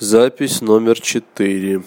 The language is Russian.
запись номер четыре.